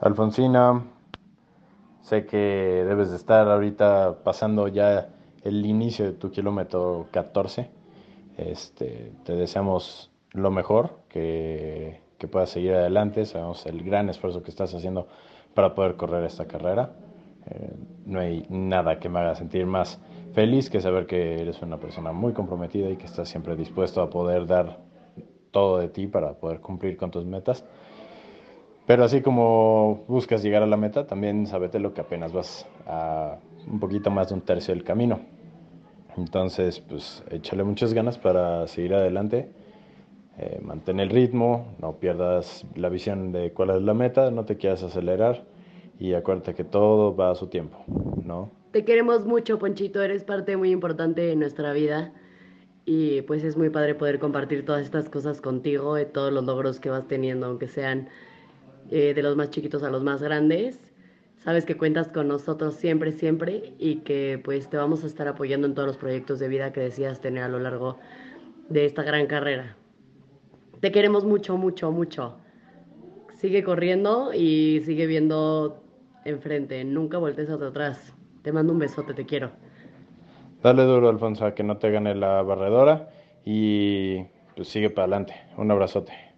Alfonsina, sé que debes de estar ahorita pasando ya el inicio de tu kilómetro 14. Este, te deseamos lo mejor, que, que puedas seguir adelante. Sabemos el gran esfuerzo que estás haciendo para poder correr esta carrera. Eh, no hay nada que me haga sentir más feliz que saber que eres una persona muy comprometida y que estás siempre dispuesto a poder dar todo de ti para poder cumplir con tus metas. Pero así como buscas llegar a la meta, también sabete lo que apenas vas a un poquito más de un tercio del camino. Entonces, pues échale muchas ganas para seguir adelante. Eh, mantén el ritmo, no pierdas la visión de cuál es la meta, no te quieras acelerar y acuérdate que todo va a su tiempo, ¿no? Te queremos mucho, Ponchito, eres parte muy importante de nuestra vida y pues es muy padre poder compartir todas estas cosas contigo, de todos los logros que vas teniendo, aunque sean eh, de los más chiquitos a los más grandes. Sabes que cuentas con nosotros siempre, siempre y que pues te vamos a estar apoyando en todos los proyectos de vida que decías tener a lo largo de esta gran carrera. Te queremos mucho, mucho, mucho. Sigue corriendo y sigue viendo enfrente. Nunca voltees hacia atrás. Te mando un besote, te quiero. Dale duro, Alfonso, a que no te gane la barredora y pues sigue para adelante. Un abrazote.